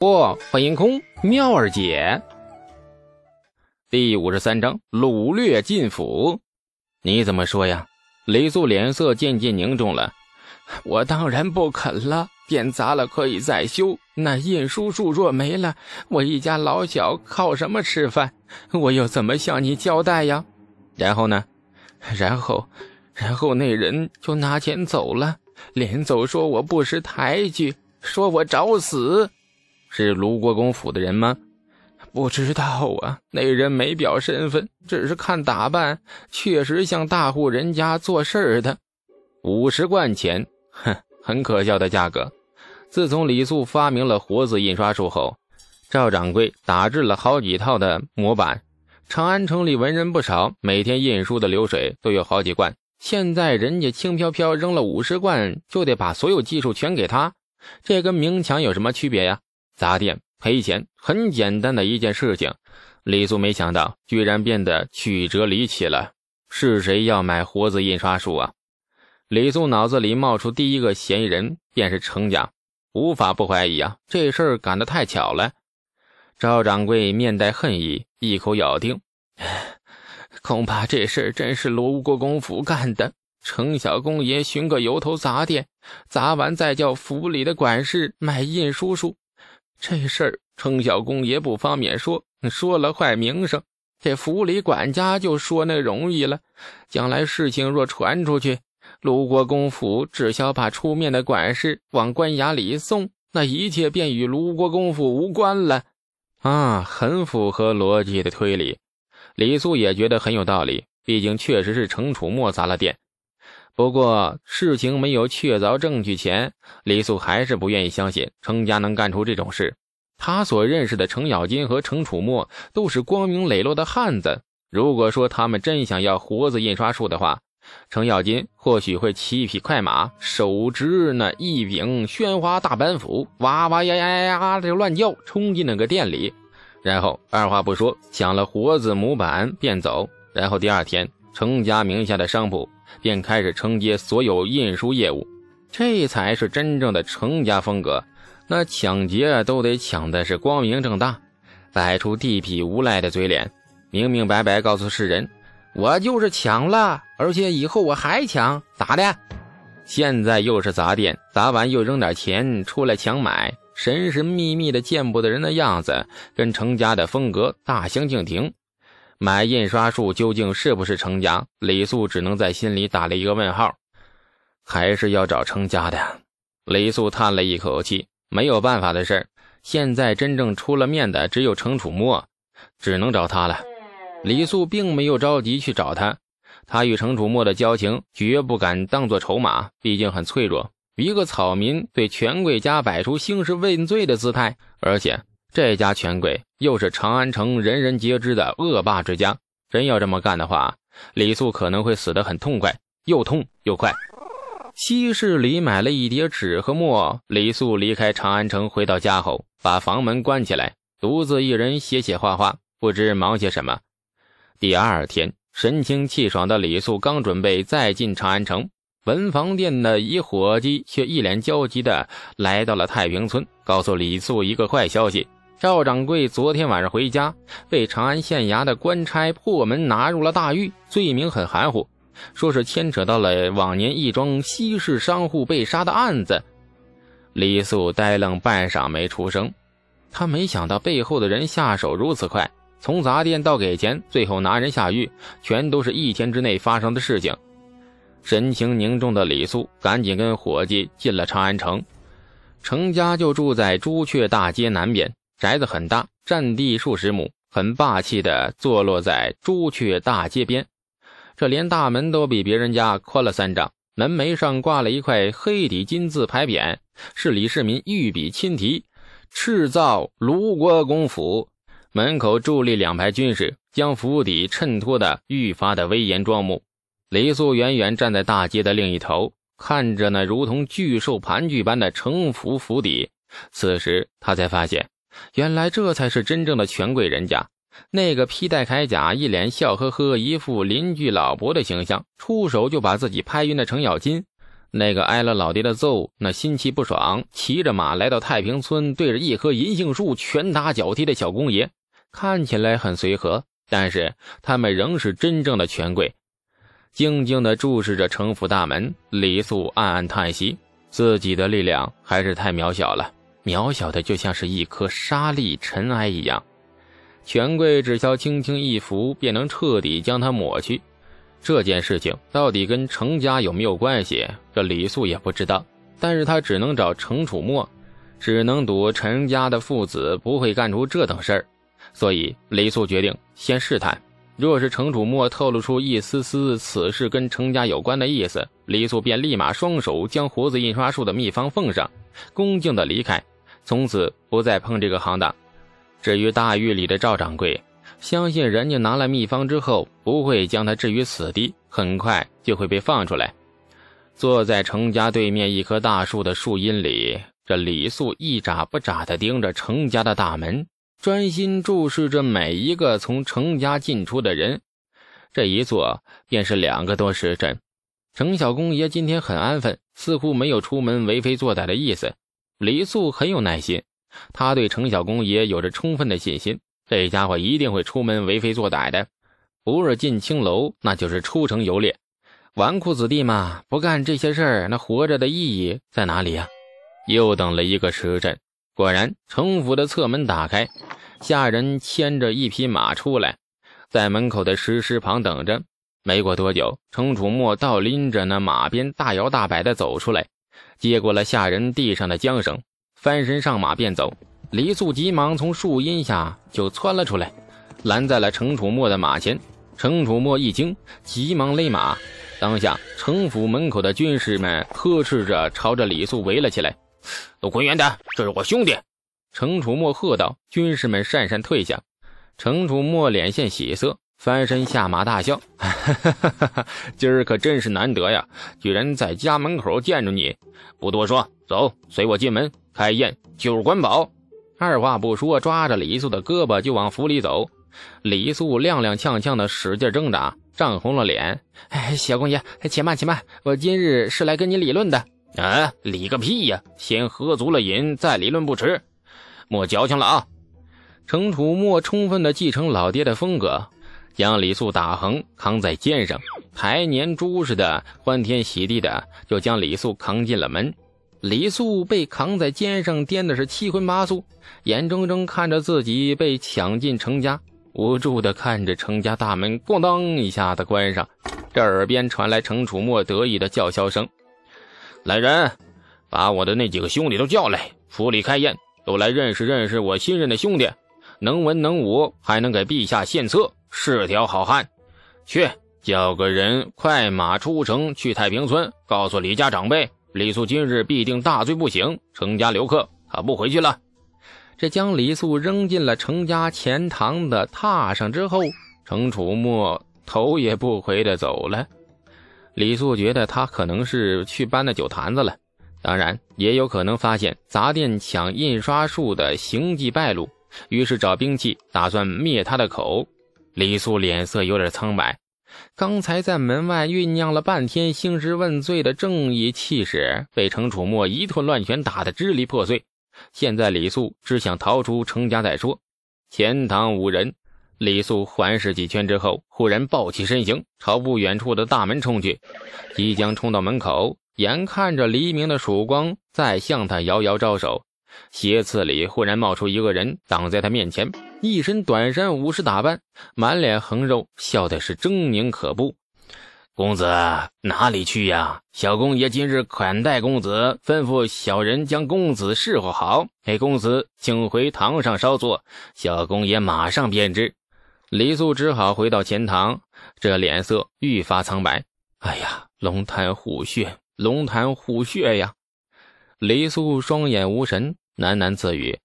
不，欢迎空妙儿姐。第五十三章掳掠进府。你怎么说呀？雷素脸色渐渐凝重了。我当然不肯了。店砸了可以再修，那印书术若没了，我一家老小靠什么吃饭？我又怎么向你交代呀？然后呢？然后，然后那人就拿钱走了，临走说我不识抬举，说我找死。是卢国公府的人吗？不知道啊，那人没表身份，只是看打扮，确实像大户人家做事儿的。五十贯钱，哼，很可笑的价格。自从李素发明了活字印刷术后，赵掌柜打制了好几套的模板。长安城里文人不少，每天印书的流水都有好几贯。现在人家轻飘飘扔了五十贯，就得把所有技术全给他，这跟明抢有什么区别呀？砸店赔钱，很简单的一件事情。李素没想到，居然变得曲折离奇了。是谁要买活字印刷术啊？李素脑子里冒出第一个嫌疑人，便是程家，无法不怀疑啊！这事儿赶得太巧了。赵掌柜面带恨意，一口咬定：“恐怕这事真是卢国公府干的。程小公爷寻个由头砸店，砸完再叫府里的管事买印书术。”这事儿，程小公爷不方便说，说了坏名声。这府里管家就说那容易了，将来事情若传出去，卢国公府只需把出面的管事往官衙里送，那一切便与卢国公府无关了。啊，很符合逻辑的推理。李素也觉得很有道理，毕竟确实是程楚墨砸了店。不过事情没有确凿证据前，李素还是不愿意相信程家能干出这种事。他所认识的程咬金和程楚墨都是光明磊落的汉子。如果说他们真想要活字印刷术的话，程咬金或许会骑一匹快马，手执那一柄宣花大板斧，哇哇呀呀呀呀的乱叫，冲进那个店里，然后二话不说抢了活字模板便走。然后第二天，程家名下的商铺。便开始承接所有印书业务，这才是真正的程家风格。那抢劫都得抢的是光明正大，摆出地痞无赖的嘴脸，明明白白告诉世人：“我就是抢了，而且以后我还抢。”咋的？现在又是砸店，砸完又扔点钱出来抢买，神神秘秘的见不得人的样子，跟程家的风格大相径庭。买印刷术究竟是不是程家？李素只能在心里打了一个问号。还是要找程家的。李素叹了一口气，没有办法的事现在真正出了面的只有程楚墨，只能找他了。李素并没有着急去找他，他与程楚墨的交情绝不敢当做筹码，毕竟很脆弱。一个草民对权贵家摆出兴师问罪的姿态，而且。这家权贵又是长安城人人皆知的恶霸之家，真要这么干的话，李素可能会死得很痛快，又痛又快。西市里买了一叠纸和墨，李素离开长安城，回到家后，把房门关起来，独自一人写写画画，不知忙些什么。第二天，神清气爽的李素刚准备再进长安城，文房店的一伙计却一脸焦急地来到了太平村，告诉李素一个坏消息。赵掌柜昨天晚上回家，被长安县衙的官差破门拿入了大狱，罪名很含糊，说是牵扯到了往年一桩西市商户被杀的案子。李素呆愣半晌没出声，他没想到背后的人下手如此快，从砸店到给钱，最后拿人下狱，全都是一天之内发生的事情。神情凝重的李素赶紧跟伙计进了长安城，程家就住在朱雀大街南边。宅子很大，占地数十亩，很霸气的坐落在朱雀大街边。这连大门都比别人家宽了三丈，门楣上挂了一块黑底金字牌匾，是李世民御笔亲题：“敕造卢国公府。”门口伫立两排军士，将府邸衬托的愈发的威严庄穆。李素远远站在大街的另一头，看着那如同巨兽盘踞般的城府府邸，此时他才发现。原来这才是真正的权贵人家。那个披戴铠甲、一脸笑呵呵、一副邻居老伯的形象，出手就把自己拍晕的程咬金，那个挨了老爹的揍，那心气不爽，骑着马来到太平村，对着一棵银杏树拳打脚踢的小公爷，看起来很随和，但是他们仍是真正的权贵。静静地注视着城府大门，李素暗暗叹息，自己的力量还是太渺小了，渺小的就像是一颗沙粒尘埃一样。权贵只需轻轻一拂，便能彻底将它抹去。这件事情到底跟程家有没有关系？这李素也不知道，但是他只能找程楚墨，只能赌陈家的父子不会干出这等事儿，所以李素决定先试探。若是程楚墨透露出一丝丝此事跟程家有关的意思，李素便立马双手将活字印刷术的秘方奉上，恭敬的离开，从此不再碰这个行当。至于大狱里的赵掌柜。相信人家拿了秘方之后，不会将他置于死地，很快就会被放出来。坐在程家对面一棵大树的树荫里，这李素一眨不眨地盯着程家的大门，专心注视着每一个从程家进出的人。这一坐便是两个多时辰。程小公爷今天很安分，似乎没有出门为非作歹的意思。李素很有耐心，他对程小公爷有着充分的信心。这家伙一定会出门为非作歹的，不是进青楼，那就是出城游猎。纨绔子弟嘛，不干这些事儿，那活着的意义在哪里呀？又等了一个时辰，果然城府的侧门打开，下人牵着一匹马出来，在门口的石狮旁等着。没过多久，程楚墨倒拎着那马鞭，大摇大摆地走出来，接过了下人地上的缰绳，翻身上马便走。李素急忙从树荫下就窜了出来，拦在了程楚墨的马前。程楚墨一惊，急忙勒马。当下，城府门口的军士们呵斥着，朝着李素围了起来：“都滚远点！这是我兄弟！”程楚墨喝道。军士们讪讪退下。程楚墨脸现喜色，翻身下马大笑：“今儿可真是难得呀，居然在家门口见着你！不多说，走，随我进门开宴，酒管饱。”二话不说，抓着李素的胳膊就往府里走。李素踉踉跄跄的使劲挣扎，涨红了脸。哎，小公爷，且慢且慢，我今日是来跟你理论的。啊，理个屁呀！先喝足了瘾，再理论不迟。莫矫情了啊！程楚墨充分的继承老爹的风格，将李素打横扛在肩上，抬年猪似的，欢天喜地的就将李素扛进了门。李素被扛在肩上，颠的是七荤八素，眼睁睁看着自己被抢进程家，无助的看着程家大门咣当一下子关上，这耳边传来程楚墨得意的叫嚣声：“来人，把我的那几个兄弟都叫来，府里开宴，都来认识认识我新任的兄弟，能文能武，还能给陛下献策，是条好汉。去叫个人快马出城，去太平村，告诉李家长辈。”李素今日必定大醉不醒，程家留客，他不回去了。这将李素扔进了程家前堂的榻上之后，程楚墨头也不回的走了。李素觉得他可能是去搬那酒坛子了，当然也有可能发现杂店抢印刷术的行迹败露，于是找兵器打算灭他的口。李素脸色有点苍白。刚才在门外酝酿了半天兴师问罪的正义气势，被程楚墨一顿乱拳打得支离破碎。现在李素只想逃出程家再说。前堂无人，李素环视几圈之后，忽然抱起身形，朝不远处的大门冲去。即将冲到门口，眼看着黎明的曙光在向他遥遥招手。斜刺里忽然冒出一个人，挡在他面前，一身短衫，武士打扮，满脸横肉，笑的是狰狞可怖。公子哪里去呀？小公爷今日款待公子，吩咐小人将公子侍候好，哎公子请回堂上稍坐，小公爷马上便知。李素只好回到前堂，这脸色愈发苍白。哎呀，龙潭虎穴，龙潭虎穴呀！李素双眼无神。喃喃自语，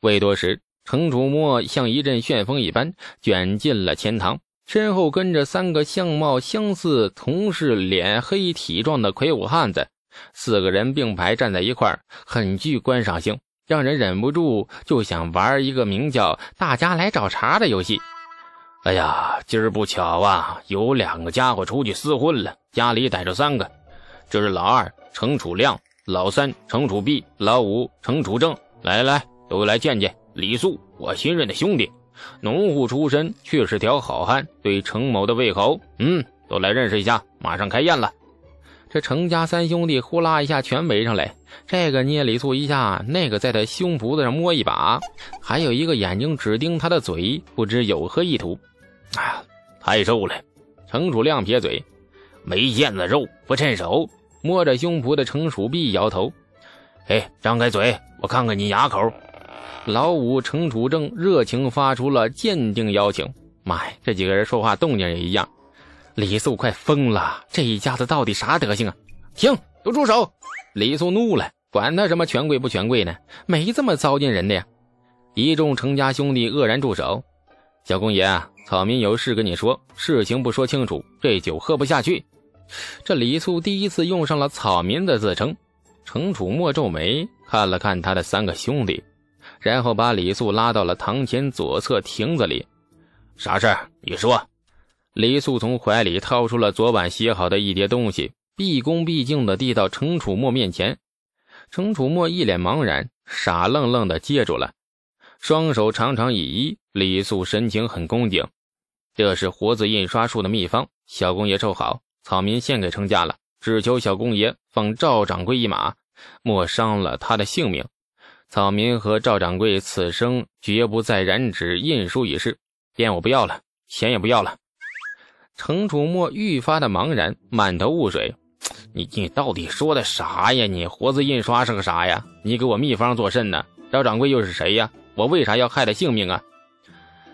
未多时，程楚墨像一阵旋风一般卷进了前堂，身后跟着三个相貌相似、同是脸黑体壮的魁梧汉子。四个人并排站在一块很具观赏性，让人忍不住就想玩一个名叫“大家来找茬”的游戏。哎呀，今儿不巧啊，有两个家伙出去厮混了，家里逮着三个。这是老二程楚亮，老三程楚碧，老五程楚正。来来来，都来见见李素，我新任的兄弟。农户出身，却是条好汉，对程某的胃口，嗯，都来认识一下。马上开宴了。这程家三兄弟呼啦一下全围上来，这个捏李素一下，那个在他胸脯子上摸一把，还有一个眼睛只盯他的嘴，不知有何意图。啊，太瘦了！程楚亮撇嘴，没腱子肉，不趁手。摸着胸脯的程楚弼摇头，哎，张开嘴，我看看你牙口。老五程楚正热情发出了鉴定邀请。妈呀，这几个人说话动静也一样。李素快疯了，这一家子到底啥德行啊？停，都住手！李素怒了，管他什么权贵不权贵呢，没这么糟践人的呀！一众程家兄弟愕然住手。小公爷，草民有事跟你说，事情不说清楚，这酒喝不下去。这李素第一次用上了草民的自称。程楚墨皱眉看了看他的三个兄弟。然后把李素拉到了堂前左侧亭子里，啥事儿？你说。李素从怀里掏出了昨晚写好的一叠东西，毕恭毕敬地递到程楚墨面前。程楚墨一脸茫然，傻愣愣地接住了，双手长长一揖。李素神情很恭敬：“这是活字印刷术的秘方，小公爷收好，草民献给程家了，只求小公爷放赵掌柜一马，莫伤了他的性命。”草民和赵掌柜此生绝不再染指印书一事，店我不要了，钱也不要了。程楚墨愈发的茫然，满头雾水。你你到底说的啥呀？你活字印刷是个啥呀？你给我秘方做甚呢？赵掌柜又是谁呀？我为啥要害他性命啊？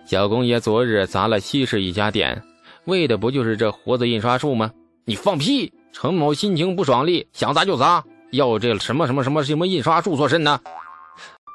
小公爷昨日砸了西市一家店，为的不就是这活字印刷术吗？你放屁！程某心情不爽利，想砸就砸，要这什么什么什么什么印刷术做甚呢？